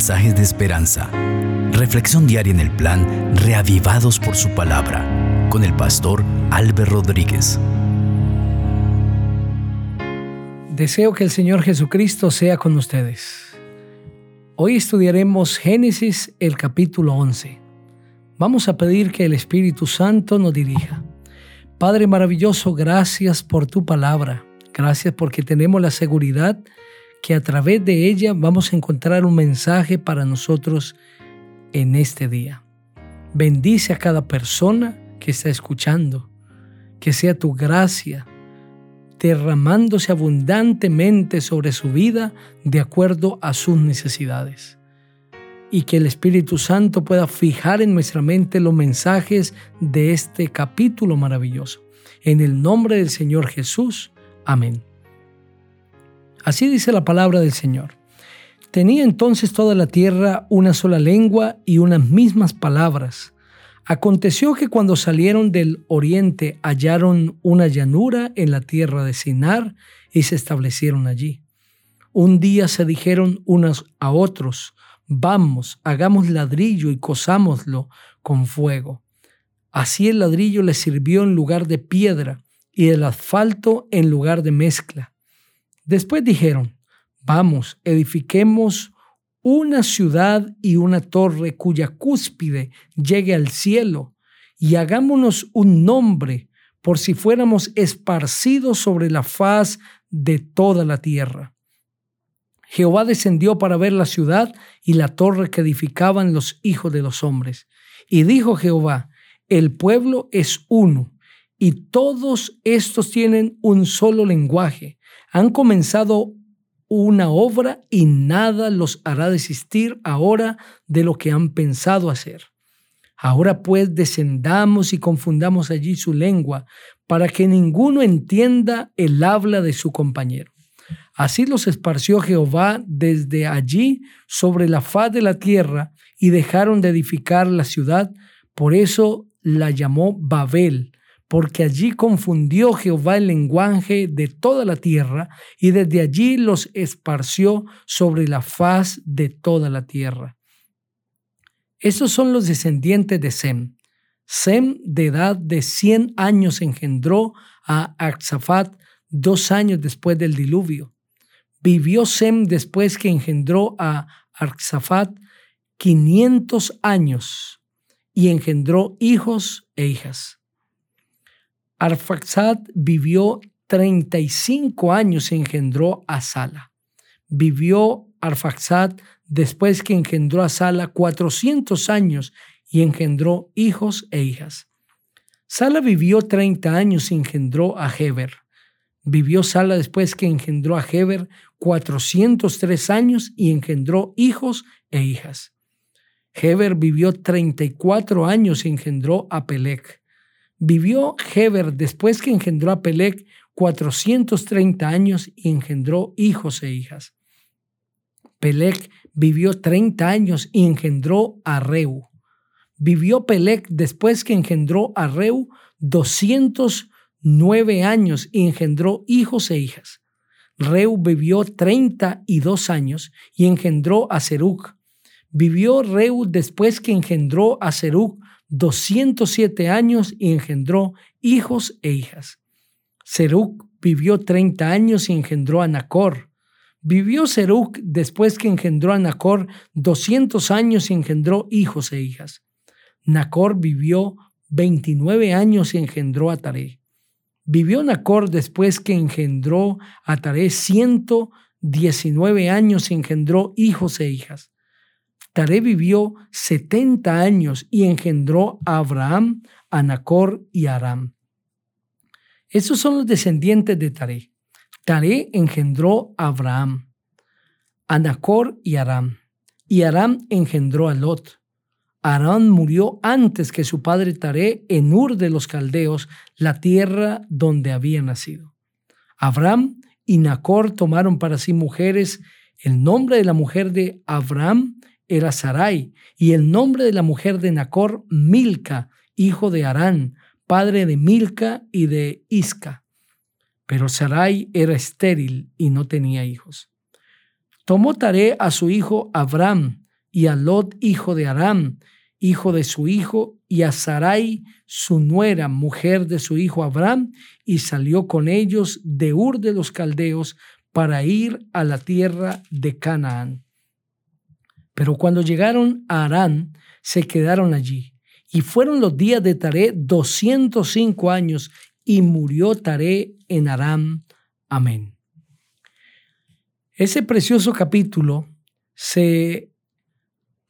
mensajes de esperanza. Reflexión diaria en el plan Reavivados por su palabra con el pastor Álvaro Rodríguez. Deseo que el Señor Jesucristo sea con ustedes. Hoy estudiaremos Génesis el capítulo 11. Vamos a pedir que el Espíritu Santo nos dirija. Padre maravilloso, gracias por tu palabra. Gracias porque tenemos la seguridad que a través de ella vamos a encontrar un mensaje para nosotros en este día. Bendice a cada persona que está escuchando, que sea tu gracia derramándose abundantemente sobre su vida de acuerdo a sus necesidades. Y que el Espíritu Santo pueda fijar en nuestra mente los mensajes de este capítulo maravilloso. En el nombre del Señor Jesús. Amén. Así dice la palabra del Señor. Tenía entonces toda la tierra una sola lengua y unas mismas palabras. Aconteció que cuando salieron del oriente hallaron una llanura en la tierra de Sinar y se establecieron allí. Un día se dijeron unos a otros, vamos, hagamos ladrillo y cosámoslo con fuego. Así el ladrillo les sirvió en lugar de piedra y el asfalto en lugar de mezcla. Después dijeron, vamos, edifiquemos una ciudad y una torre cuya cúspide llegue al cielo, y hagámonos un nombre por si fuéramos esparcidos sobre la faz de toda la tierra. Jehová descendió para ver la ciudad y la torre que edificaban los hijos de los hombres. Y dijo Jehová, el pueblo es uno, y todos estos tienen un solo lenguaje. Han comenzado una obra y nada los hará desistir ahora de lo que han pensado hacer. Ahora pues descendamos y confundamos allí su lengua, para que ninguno entienda el habla de su compañero. Así los esparció Jehová desde allí sobre la faz de la tierra y dejaron de edificar la ciudad, por eso la llamó Babel, porque allí confundió Jehová el lenguaje de toda la tierra y desde allí los esparció sobre la faz de toda la tierra. Esos son los descendientes de Sem. Sem, de edad de cien años, engendró a Axafat dos años después del diluvio. Vivió Sem después que engendró a Axafat quinientos años y engendró hijos e hijas. Arfaxad vivió 35 años y engendró a Sala. Vivió Arfaxad después que engendró a Sala 400 años y engendró hijos e hijas. Sala vivió 30 años y engendró a Heber. Vivió Sala después que engendró a Heber 403 años y engendró hijos e hijas. Heber vivió 34 años y engendró a Pelec. Vivió Heber después que engendró a Pelec 430 años y engendró hijos e hijas. Pelec vivió 30 años y engendró a Reu. Vivió Pelec después que engendró a Reu 209 años y engendró hijos e hijas. Reu vivió 32 años y engendró a Seruc. Vivió Reu después que engendró a Seruc 207 años y engendró hijos e hijas. Seruc vivió 30 años y engendró a Nacor. Vivió Seruc después que engendró a Nacor 200 años y engendró hijos e hijas. Nacor vivió 29 años y engendró a Taré. Vivió Nacor después que engendró a Taré 119 años y engendró hijos e hijas. Taré vivió 70 años y engendró a Abraham, a Nacor y a Aram. Esos son los descendientes de Taré. Taré engendró a Abraham, a Nacor y Aram. Y Aram engendró a Lot. Aram murió antes que su padre Taré en Ur de los Caldeos, la tierra donde había nacido. Abraham y Nacor tomaron para sí mujeres. El nombre de la mujer de Abraham era Sarai, y el nombre de la mujer de Nacor, Milca, hijo de Arán, padre de Milca y de Isca. Pero Sarai era estéril y no tenía hijos. Tomó Taré a su hijo Abraham, y a Lot, hijo de Aram, hijo de su hijo, y a Sarai, su nuera, mujer de su hijo Abraham, y salió con ellos de Ur de los Caldeos para ir a la tierra de Canaán. Pero cuando llegaron a Arán, se quedaron allí. Y fueron los días de Taré 205 años, y murió Taré en Aram. Amén. Ese precioso capítulo se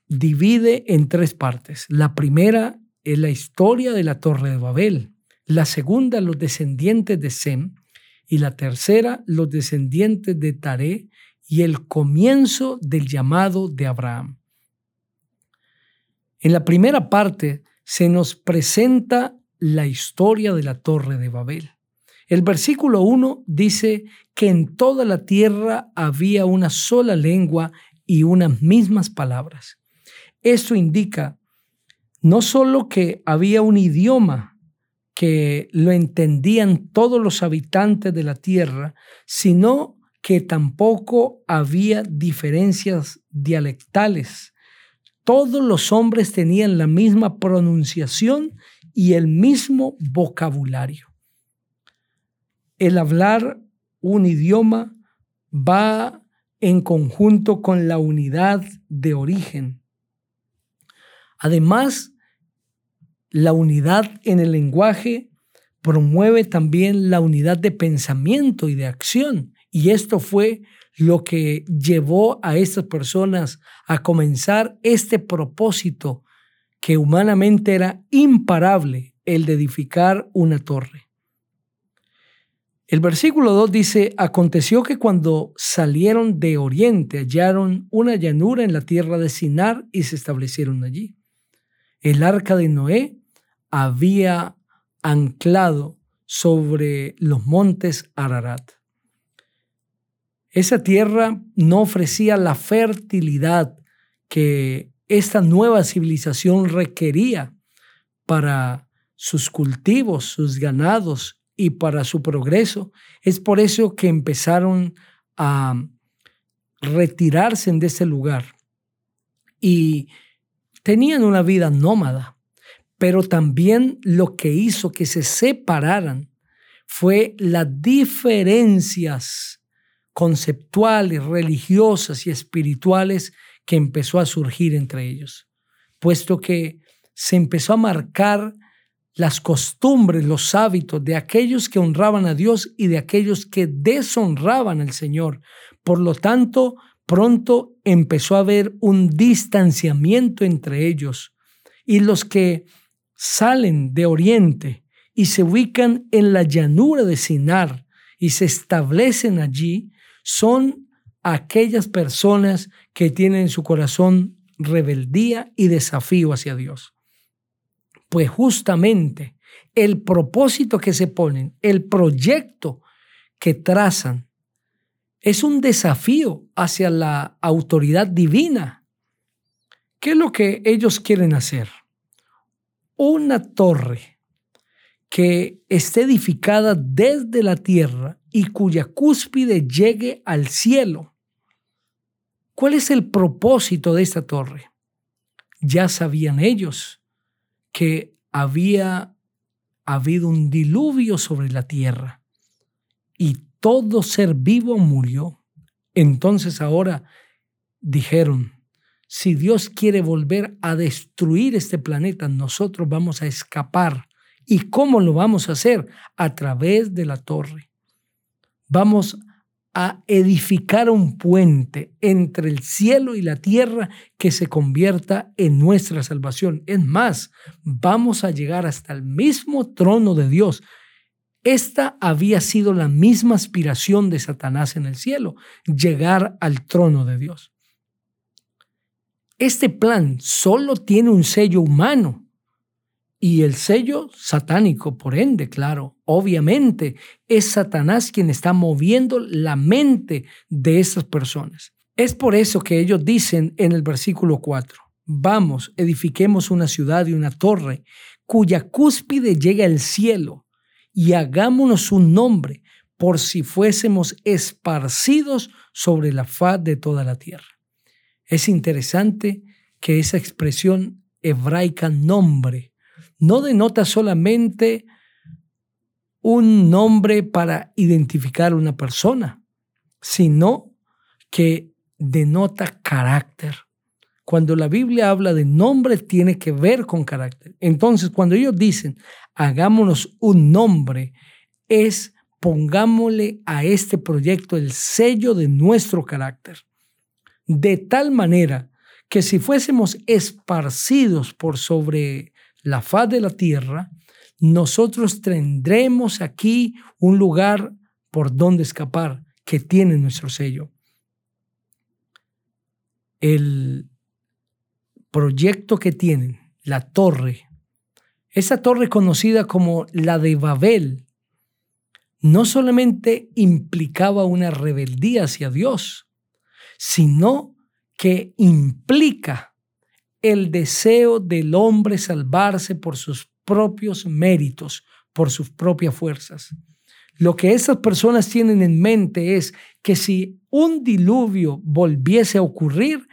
divide en tres partes. La primera es la historia de la Torre de Babel. La segunda, los descendientes de Sem. Y la tercera, los descendientes de Taré y el comienzo del llamado de Abraham. En la primera parte se nos presenta la historia de la Torre de Babel. El versículo 1 dice que en toda la tierra había una sola lengua y unas mismas palabras. Esto indica no solo que había un idioma que lo entendían todos los habitantes de la tierra, sino que tampoco había diferencias dialectales. Todos los hombres tenían la misma pronunciación y el mismo vocabulario. El hablar un idioma va en conjunto con la unidad de origen. Además, la unidad en el lenguaje promueve también la unidad de pensamiento y de acción. Y esto fue lo que llevó a estas personas a comenzar este propósito que humanamente era imparable, el de edificar una torre. El versículo 2 dice, aconteció que cuando salieron de oriente hallaron una llanura en la tierra de Sinar y se establecieron allí. El arca de Noé había anclado sobre los montes Ararat. Esa tierra no ofrecía la fertilidad que esta nueva civilización requería para sus cultivos, sus ganados y para su progreso. Es por eso que empezaron a retirarse de ese lugar y tenían una vida nómada, pero también lo que hizo que se separaran fue las diferencias conceptuales, religiosas y espirituales que empezó a surgir entre ellos, puesto que se empezó a marcar las costumbres, los hábitos de aquellos que honraban a Dios y de aquellos que deshonraban al Señor. Por lo tanto, pronto empezó a haber un distanciamiento entre ellos y los que salen de Oriente y se ubican en la llanura de Sinar y se establecen allí, son aquellas personas que tienen en su corazón rebeldía y desafío hacia Dios. Pues justamente el propósito que se ponen, el proyecto que trazan, es un desafío hacia la autoridad divina. ¿Qué es lo que ellos quieren hacer? Una torre que esté edificada desde la tierra y cuya cúspide llegue al cielo. ¿Cuál es el propósito de esta torre? Ya sabían ellos que había habido un diluvio sobre la tierra y todo ser vivo murió. Entonces ahora dijeron, si Dios quiere volver a destruir este planeta, nosotros vamos a escapar. ¿Y cómo lo vamos a hacer? A través de la torre vamos a edificar un puente entre el cielo y la tierra que se convierta en nuestra salvación. Es más, vamos a llegar hasta el mismo trono de Dios. Esta había sido la misma aspiración de Satanás en el cielo, llegar al trono de Dios. Este plan solo tiene un sello humano y el sello satánico, por ende, claro, obviamente es Satanás quien está moviendo la mente de esas personas. Es por eso que ellos dicen en el versículo 4, vamos, edifiquemos una ciudad y una torre cuya cúspide llega al cielo y hagámonos un nombre por si fuésemos esparcidos sobre la faz de toda la tierra. Es interesante que esa expresión hebraica nombre no denota solamente un nombre para identificar una persona, sino que denota carácter. Cuando la Biblia habla de nombre, tiene que ver con carácter. Entonces, cuando ellos dicen, hagámonos un nombre, es pongámosle a este proyecto el sello de nuestro carácter. De tal manera que si fuésemos esparcidos por sobre la faz de la tierra, nosotros tendremos aquí un lugar por donde escapar que tiene nuestro sello. El proyecto que tienen, la torre, esa torre conocida como la de Babel, no solamente implicaba una rebeldía hacia Dios, sino que implica el deseo del hombre salvarse por sus propios méritos, por sus propias fuerzas. Lo que esas personas tienen en mente es que si un diluvio volviese a ocurrir,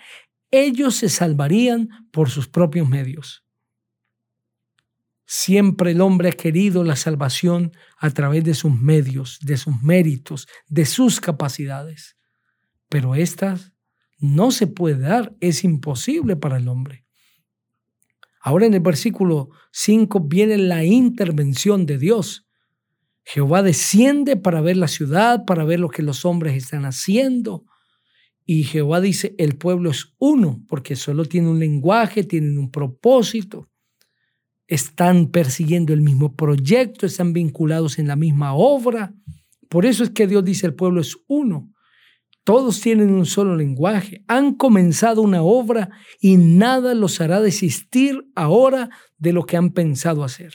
ellos se salvarían por sus propios medios. Siempre el hombre ha querido la salvación a través de sus medios, de sus méritos, de sus capacidades. Pero estas no se puede dar, es imposible para el hombre. Ahora en el versículo 5 viene la intervención de Dios. Jehová desciende para ver la ciudad, para ver lo que los hombres están haciendo. Y Jehová dice, el pueblo es uno, porque solo tiene un lenguaje, tienen un propósito están persiguiendo el mismo proyecto, están vinculados en la misma obra. Por eso es que Dios dice el pueblo es uno. Todos tienen un solo lenguaje, han comenzado una obra y nada los hará desistir ahora de lo que han pensado hacer.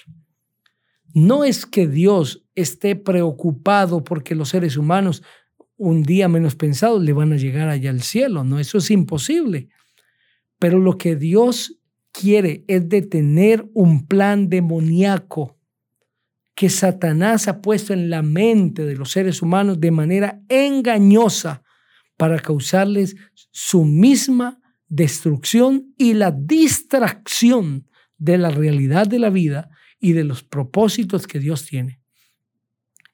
No es que Dios esté preocupado porque los seres humanos un día menos pensados le van a llegar allá al cielo, no, eso es imposible. Pero lo que Dios quiere es detener un plan demoníaco que Satanás ha puesto en la mente de los seres humanos de manera engañosa para causarles su misma destrucción y la distracción de la realidad de la vida y de los propósitos que Dios tiene.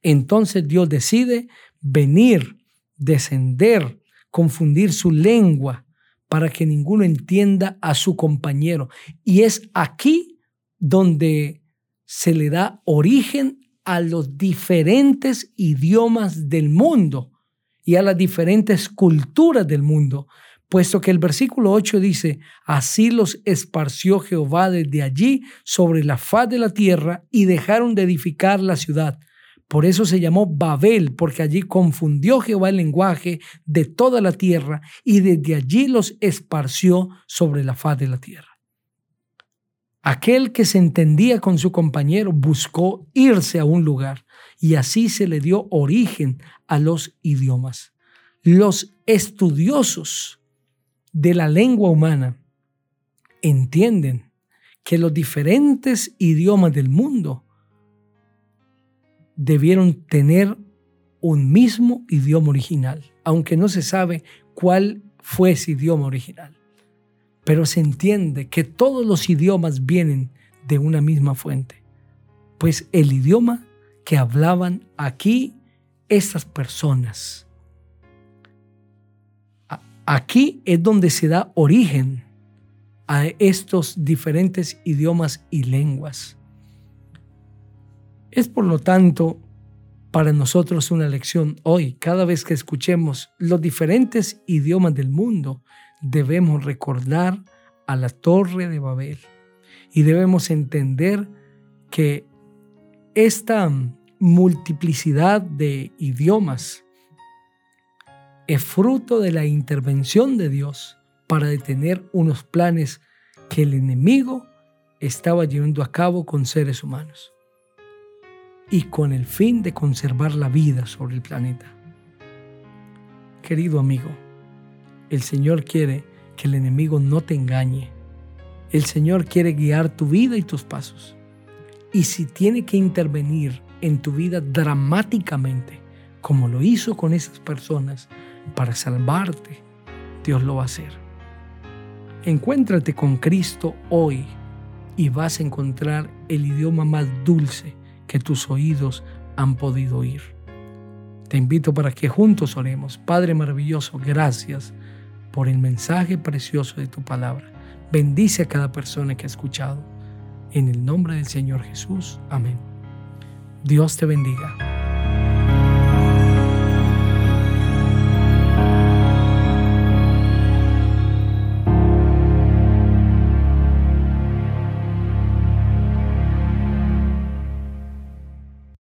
Entonces Dios decide venir, descender, confundir su lengua, para que ninguno entienda a su compañero. Y es aquí donde se le da origen a los diferentes idiomas del mundo y a las diferentes culturas del mundo, puesto que el versículo 8 dice, así los esparció Jehová desde allí sobre la faz de la tierra y dejaron de edificar la ciudad. Por eso se llamó Babel, porque allí confundió Jehová el lenguaje de toda la tierra y desde allí los esparció sobre la faz de la tierra. Aquel que se entendía con su compañero buscó irse a un lugar y así se le dio origen a los idiomas. Los estudiosos de la lengua humana entienden que los diferentes idiomas del mundo debieron tener un mismo idioma original, aunque no se sabe cuál fue ese idioma original. Pero se entiende que todos los idiomas vienen de una misma fuente, pues el idioma que hablaban aquí estas personas. Aquí es donde se da origen a estos diferentes idiomas y lenguas. Es por lo tanto para nosotros una lección hoy. Cada vez que escuchemos los diferentes idiomas del mundo, debemos recordar a la torre de Babel y debemos entender que esta multiplicidad de idiomas es fruto de la intervención de Dios para detener unos planes que el enemigo estaba llevando a cabo con seres humanos y con el fin de conservar la vida sobre el planeta. Querido amigo, el Señor quiere que el enemigo no te engañe. El Señor quiere guiar tu vida y tus pasos. Y si tiene que intervenir en tu vida dramáticamente, como lo hizo con esas personas, para salvarte, Dios lo va a hacer. Encuéntrate con Cristo hoy y vas a encontrar el idioma más dulce que tus oídos han podido oír. Te invito para que juntos oremos. Padre maravilloso, gracias por el mensaje precioso de tu palabra. Bendice a cada persona que ha escuchado. En el nombre del Señor Jesús. Amén. Dios te bendiga.